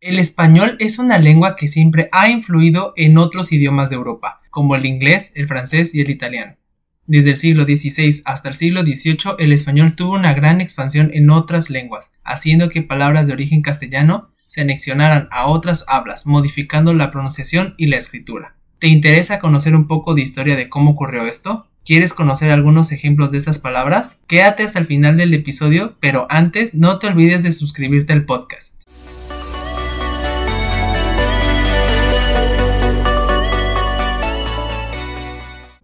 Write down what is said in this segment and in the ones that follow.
El español es una lengua que siempre ha influido en otros idiomas de Europa, como el inglés, el francés y el italiano. Desde el siglo XVI hasta el siglo XVIII, el español tuvo una gran expansión en otras lenguas, haciendo que palabras de origen castellano se anexionaran a otras hablas, modificando la pronunciación y la escritura. ¿Te interesa conocer un poco de historia de cómo ocurrió esto? ¿Quieres conocer algunos ejemplos de estas palabras? Quédate hasta el final del episodio, pero antes no te olvides de suscribirte al podcast.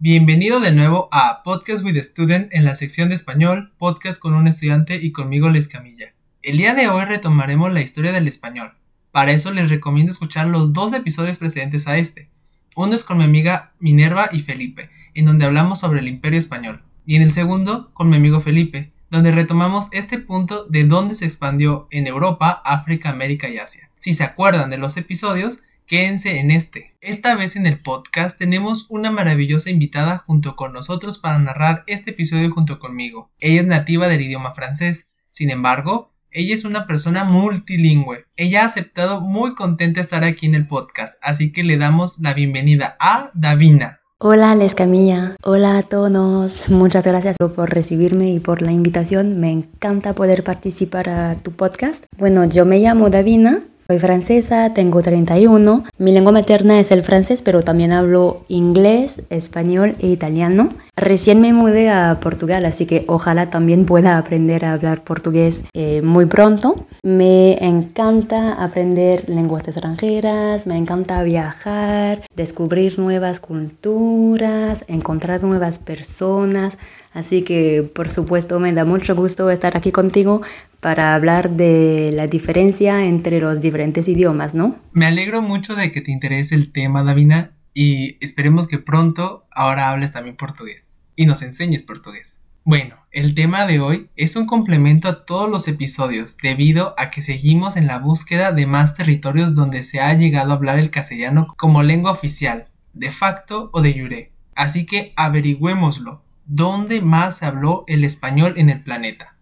Bienvenido de nuevo a Podcast with a Student en la sección de español, podcast con un estudiante y conmigo Les Camilla. El día de hoy retomaremos la historia del español. Para eso les recomiendo escuchar los dos episodios precedentes a este. Uno es con mi amiga Minerva y Felipe, en donde hablamos sobre el imperio español. Y en el segundo, con mi amigo Felipe, donde retomamos este punto de dónde se expandió en Europa, África, América y Asia. Si se acuerdan de los episodios, Quédense en este. Esta vez en el podcast tenemos una maravillosa invitada junto con nosotros para narrar este episodio junto conmigo. Ella es nativa del idioma francés. Sin embargo, ella es una persona multilingüe. Ella ha aceptado muy contenta estar aquí en el podcast, así que le damos la bienvenida a Davina. Hola Les Camilla, hola a todos, muchas gracias por recibirme y por la invitación, me encanta poder participar a tu podcast. Bueno, yo me llamo Davina, soy francesa, tengo 31. Mi lengua materna es el francés, pero también hablo inglés, español e italiano. Recién me mudé a Portugal, así que ojalá también pueda aprender a hablar portugués eh, muy pronto. Me encanta aprender lenguas extranjeras, me encanta viajar, descubrir nuevas culturas, encontrar nuevas personas. Así que por supuesto me da mucho gusto estar aquí contigo para hablar de la diferencia entre los diferentes idiomas, ¿no? Me alegro mucho de que te interese el tema, Davina, y esperemos que pronto ahora hables también portugués y nos enseñes portugués. Bueno, el tema de hoy es un complemento a todos los episodios debido a que seguimos en la búsqueda de más territorios donde se ha llegado a hablar el castellano como lengua oficial, de facto o de jure. Así que averigüémoslo dónde más se habló el español en el planeta.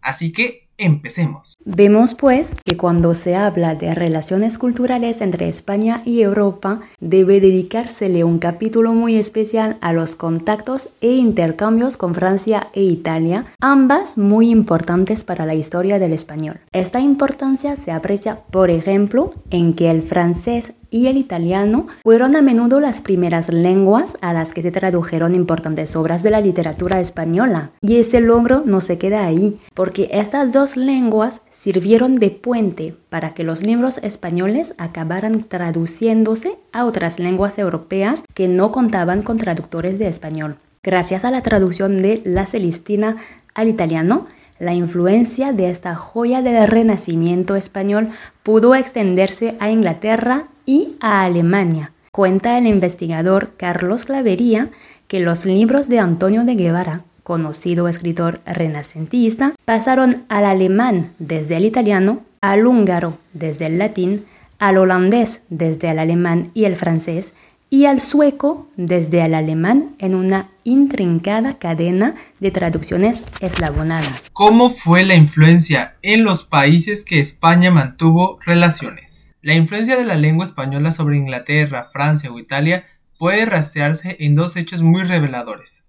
Así que Empecemos. Vemos pues que cuando se habla de relaciones culturales entre España y Europa, debe dedicársele un capítulo muy especial a los contactos e intercambios con Francia e Italia, ambas muy importantes para la historia del español. Esta importancia se aprecia, por ejemplo, en que el francés y el italiano fueron a menudo las primeras lenguas a las que se tradujeron importantes obras de la literatura española. Y ese logro no se queda ahí, porque estas dos lenguas sirvieron de puente para que los libros españoles acabaran traduciéndose a otras lenguas europeas que no contaban con traductores de español. Gracias a la traducción de la Celestina al italiano, la influencia de esta joya del renacimiento español pudo extenderse a Inglaterra y a Alemania. Cuenta el investigador Carlos Clavería que los libros de Antonio de Guevara, conocido escritor renacentista, pasaron al alemán desde el italiano, al húngaro desde el latín, al holandés desde el alemán y el francés, y al sueco desde el alemán en una intrincada cadena de traducciones eslavonadas. ¿Cómo fue la influencia en los países que España mantuvo relaciones? La influencia de la lengua española sobre Inglaterra, Francia o Italia puede rastrearse en dos hechos muy reveladores.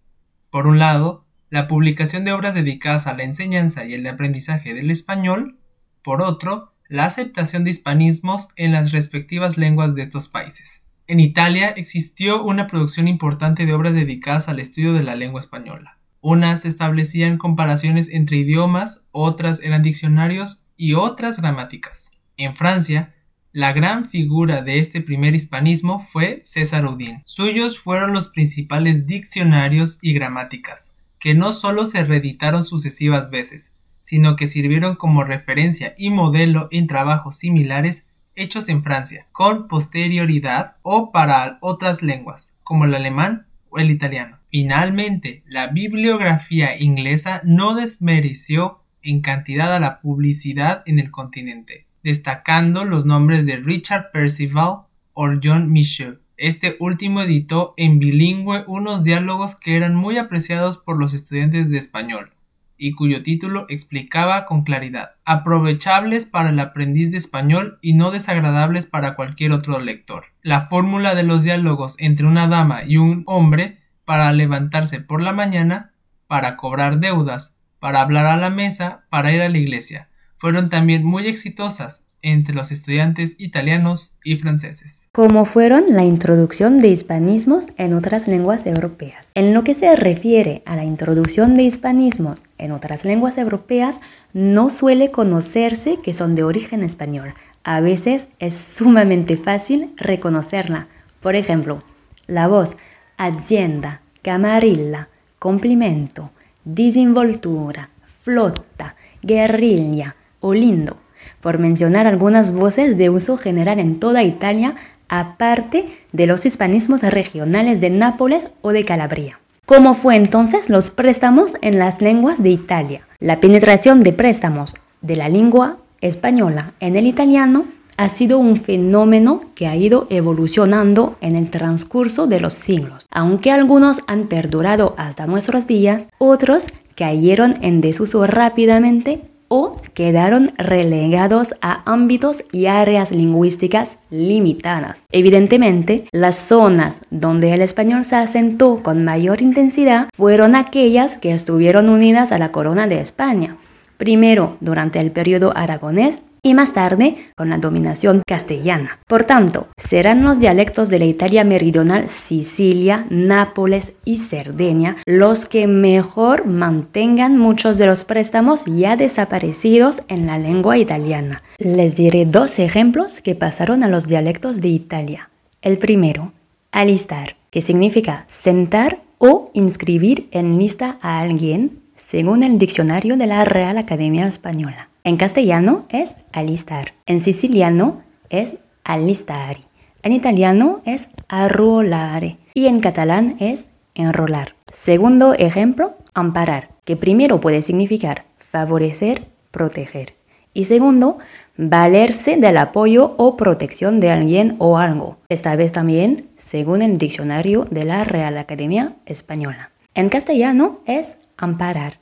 Por un lado, la publicación de obras dedicadas a la enseñanza y el aprendizaje del español, por otro, la aceptación de hispanismos en las respectivas lenguas de estos países. En Italia existió una producción importante de obras dedicadas al estudio de la lengua española. Unas establecían comparaciones entre idiomas, otras eran diccionarios y otras gramáticas. En Francia, la gran figura de este primer hispanismo fue César Udín. Suyos fueron los principales diccionarios y gramáticas, que no solo se reeditaron sucesivas veces, sino que sirvieron como referencia y modelo en trabajos similares hechos en Francia, con posterioridad o para otras lenguas, como el alemán o el italiano. Finalmente, la bibliografía inglesa no desmereció en cantidad a la publicidad en el continente, destacando los nombres de Richard Percival o John Michaud. Este último editó en bilingüe unos diálogos que eran muy apreciados por los estudiantes de español, y cuyo título explicaba con claridad, aprovechables para el aprendiz de español y no desagradables para cualquier otro lector. La fórmula de los diálogos entre una dama y un hombre para levantarse por la mañana, para cobrar deudas, para hablar a la mesa, para ir a la iglesia, fueron también muy exitosas entre los estudiantes italianos y franceses. Como fueron la introducción de hispanismos en otras lenguas europeas. En lo que se refiere a la introducción de hispanismos en otras lenguas europeas, no suele conocerse que son de origen español. A veces es sumamente fácil reconocerla. Por ejemplo, la voz azienda, camarilla, complimento, disinvoltura, flota, guerrilla o lindo por mencionar algunas voces de uso general en toda Italia, aparte de los hispanismos regionales de Nápoles o de Calabria. ¿Cómo fue entonces los préstamos en las lenguas de Italia? La penetración de préstamos de la lengua española en el italiano ha sido un fenómeno que ha ido evolucionando en el transcurso de los siglos. Aunque algunos han perdurado hasta nuestros días, otros cayeron en desuso rápidamente o quedaron relegados a ámbitos y áreas lingüísticas limitadas. Evidentemente, las zonas donde el español se asentó con mayor intensidad fueron aquellas que estuvieron unidas a la corona de España, primero durante el periodo aragonés y más tarde con la dominación castellana. Por tanto, serán los dialectos de la Italia meridional, Sicilia, Nápoles y Cerdeña los que mejor mantengan muchos de los préstamos ya desaparecidos en la lengua italiana. Les diré dos ejemplos que pasaron a los dialectos de Italia. El primero, alistar, que significa sentar o inscribir en lista a alguien según el diccionario de la Real Academia Española. En castellano es alistar, en siciliano es alistari, en italiano es arruolare y en catalán es enrolar. Segundo ejemplo, amparar, que primero puede significar favorecer, proteger. Y segundo, valerse del apoyo o protección de alguien o algo. Esta vez también según el diccionario de la Real Academia Española. En castellano es amparar,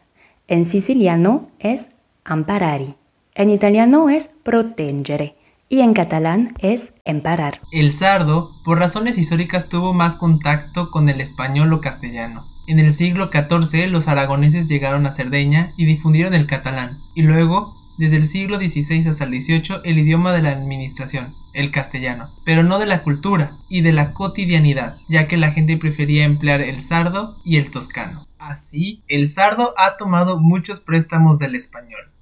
en siciliano es amparari. En italiano es proteggere y en catalán es emparar. El sardo, por razones históricas, tuvo más contacto con el español o castellano. En el siglo XIV los aragoneses llegaron a Cerdeña y difundieron el catalán, y luego, desde el siglo XVI hasta el XVIII, el idioma de la administración, el castellano, pero no de la cultura y de la cotidianidad, ya que la gente prefería emplear el sardo y el toscano. Así, el sardo ha tomado muchos préstamos del español.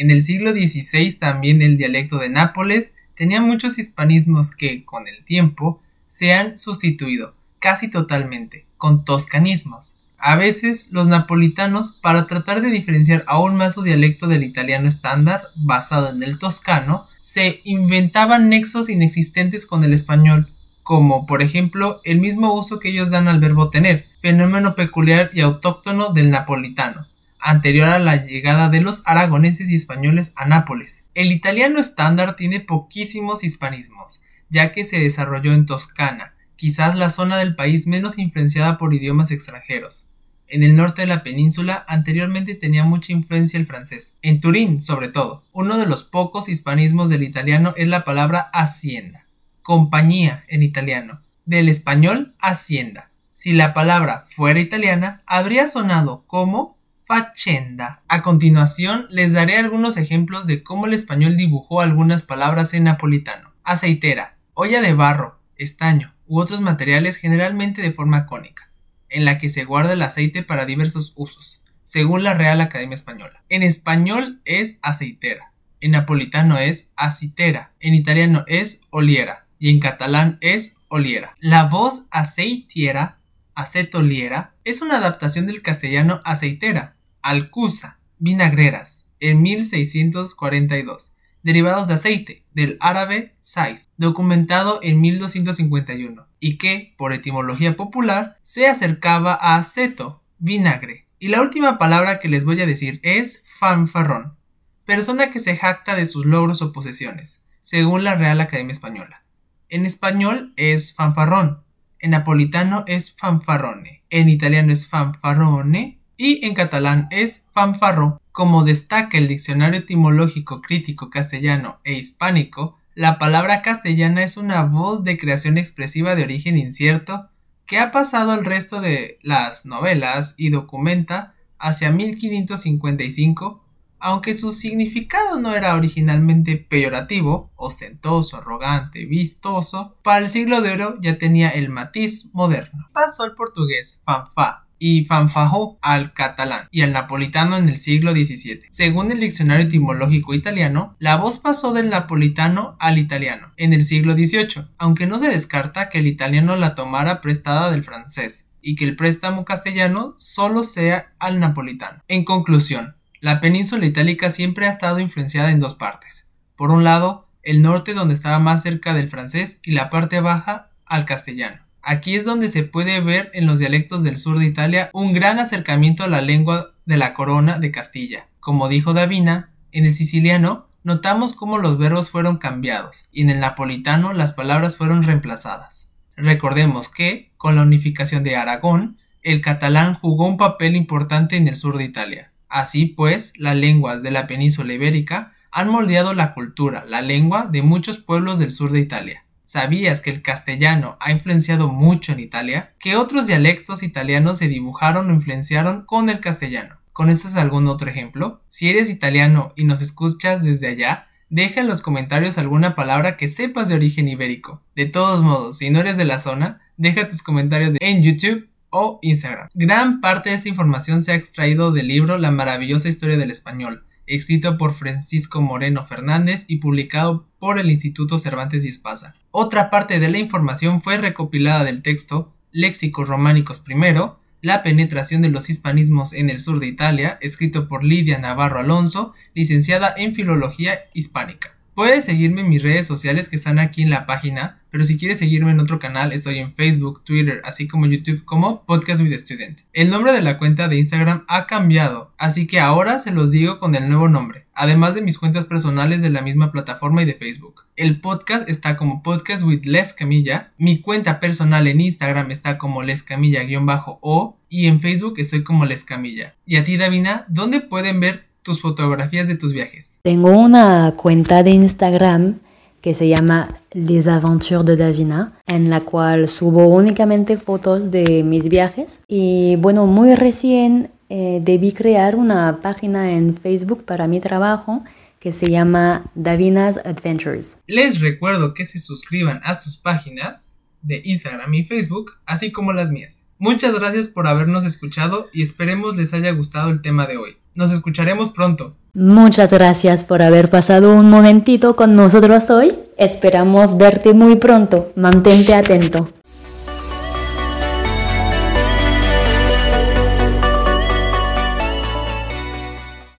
En el siglo XVI también el dialecto de Nápoles tenía muchos hispanismos que, con el tiempo, se han sustituido casi totalmente con toscanismos. A veces los napolitanos, para tratar de diferenciar aún más su dialecto del italiano estándar, basado en el toscano, se inventaban nexos inexistentes con el español, como por ejemplo el mismo uso que ellos dan al verbo tener, fenómeno peculiar y autóctono del napolitano, anterior a la llegada de los aragoneses y españoles a Nápoles. El italiano estándar tiene poquísimos hispanismos, ya que se desarrolló en Toscana, quizás la zona del país menos influenciada por idiomas extranjeros. En el norte de la península anteriormente tenía mucha influencia el francés. En Turín, sobre todo, uno de los pocos hispanismos del italiano es la palabra hacienda, compañía en italiano, del español hacienda. Si la palabra fuera italiana, habría sonado como facenda. A continuación, les daré algunos ejemplos de cómo el español dibujó algunas palabras en napolitano. Aceitera, olla de barro, estaño u otros materiales generalmente de forma cónica, en la que se guarda el aceite para diversos usos, según la Real Academia Española. En español es aceitera, en napolitano es acitera, en italiano es oliera y en catalán es oliera. La voz aceitiera acetoliera es una adaptación del castellano aceitera, alcusa, vinagreras, en 1642, derivados de aceite, del árabe said, documentado en 1251, y que, por etimología popular, se acercaba a aceto, vinagre. Y la última palabra que les voy a decir es fanfarrón, persona que se jacta de sus logros o posesiones, según la Real Academia Española. En español es fanfarrón, en napolitano es fanfarrone, en italiano es fanfarrone y en catalán es fanfarro. Como destaca el Diccionario Etimológico Crítico Castellano e Hispánico, la palabra castellana es una voz de creación expresiva de origen incierto que ha pasado al resto de las novelas y documenta hacia 1555 aunque su significado no era originalmente peyorativo, ostentoso, arrogante, vistoso, para el siglo de oro ya tenía el matiz moderno. Pasó al portugués fanfa y fanfajó al catalán y al napolitano en el siglo XVII. Según el diccionario etimológico italiano, la voz pasó del napolitano al italiano en el siglo XVIII, aunque no se descarta que el italiano la tomara prestada del francés y que el préstamo castellano solo sea al napolitano. En conclusión, la península itálica siempre ha estado influenciada en dos partes. Por un lado, el norte donde estaba más cerca del francés y la parte baja al castellano. Aquí es donde se puede ver en los dialectos del sur de Italia un gran acercamiento a la lengua de la corona de Castilla. Como dijo Davina, en el siciliano notamos cómo los verbos fueron cambiados y en el napolitano las palabras fueron reemplazadas. Recordemos que, con la unificación de Aragón, el catalán jugó un papel importante en el sur de Italia. Así pues, las lenguas de la península ibérica han moldeado la cultura, la lengua de muchos pueblos del sur de Italia. ¿Sabías que el castellano ha influenciado mucho en Italia? ¿Qué otros dialectos italianos se dibujaron o influenciaron con el castellano? ¿Conoces algún otro ejemplo? Si eres italiano y nos escuchas desde allá, deja en los comentarios alguna palabra que sepas de origen ibérico. De todos modos, si no eres de la zona, deja tus comentarios en YouTube o Instagram. Gran parte de esta información se ha extraído del libro La maravillosa historia del español, escrito por Francisco Moreno Fernández y publicado por el Instituto Cervantes y Espasa. Otra parte de la información fue recopilada del texto Léxicos Románicos I, La penetración de los hispanismos en el sur de Italia, escrito por Lidia Navarro Alonso, licenciada en Filología Hispánica. Puedes seguirme en mis redes sociales que están aquí en la página, pero si quieres seguirme en otro canal estoy en Facebook, Twitter, así como YouTube como Podcast with Student. El nombre de la cuenta de Instagram ha cambiado, así que ahora se los digo con el nuevo nombre, además de mis cuentas personales de la misma plataforma y de Facebook. El podcast está como Podcast with Les Camilla, mi cuenta personal en Instagram está como Les Camilla-o y en Facebook estoy como Les Camilla. Y a ti Davina, ¿dónde pueden ver tus fotografías de tus viajes? Tengo una cuenta de Instagram que se llama Les Aventures de Davina, en la cual subo únicamente fotos de mis viajes. Y bueno, muy recién eh, debí crear una página en Facebook para mi trabajo que se llama Davina's Adventures. Les recuerdo que se suscriban a sus páginas de Instagram y Facebook, así como las mías. Muchas gracias por habernos escuchado y esperemos les haya gustado el tema de hoy. Nos escucharemos pronto. Muchas gracias por haber pasado un momentito con nosotros hoy. Esperamos verte muy pronto. Mantente atento.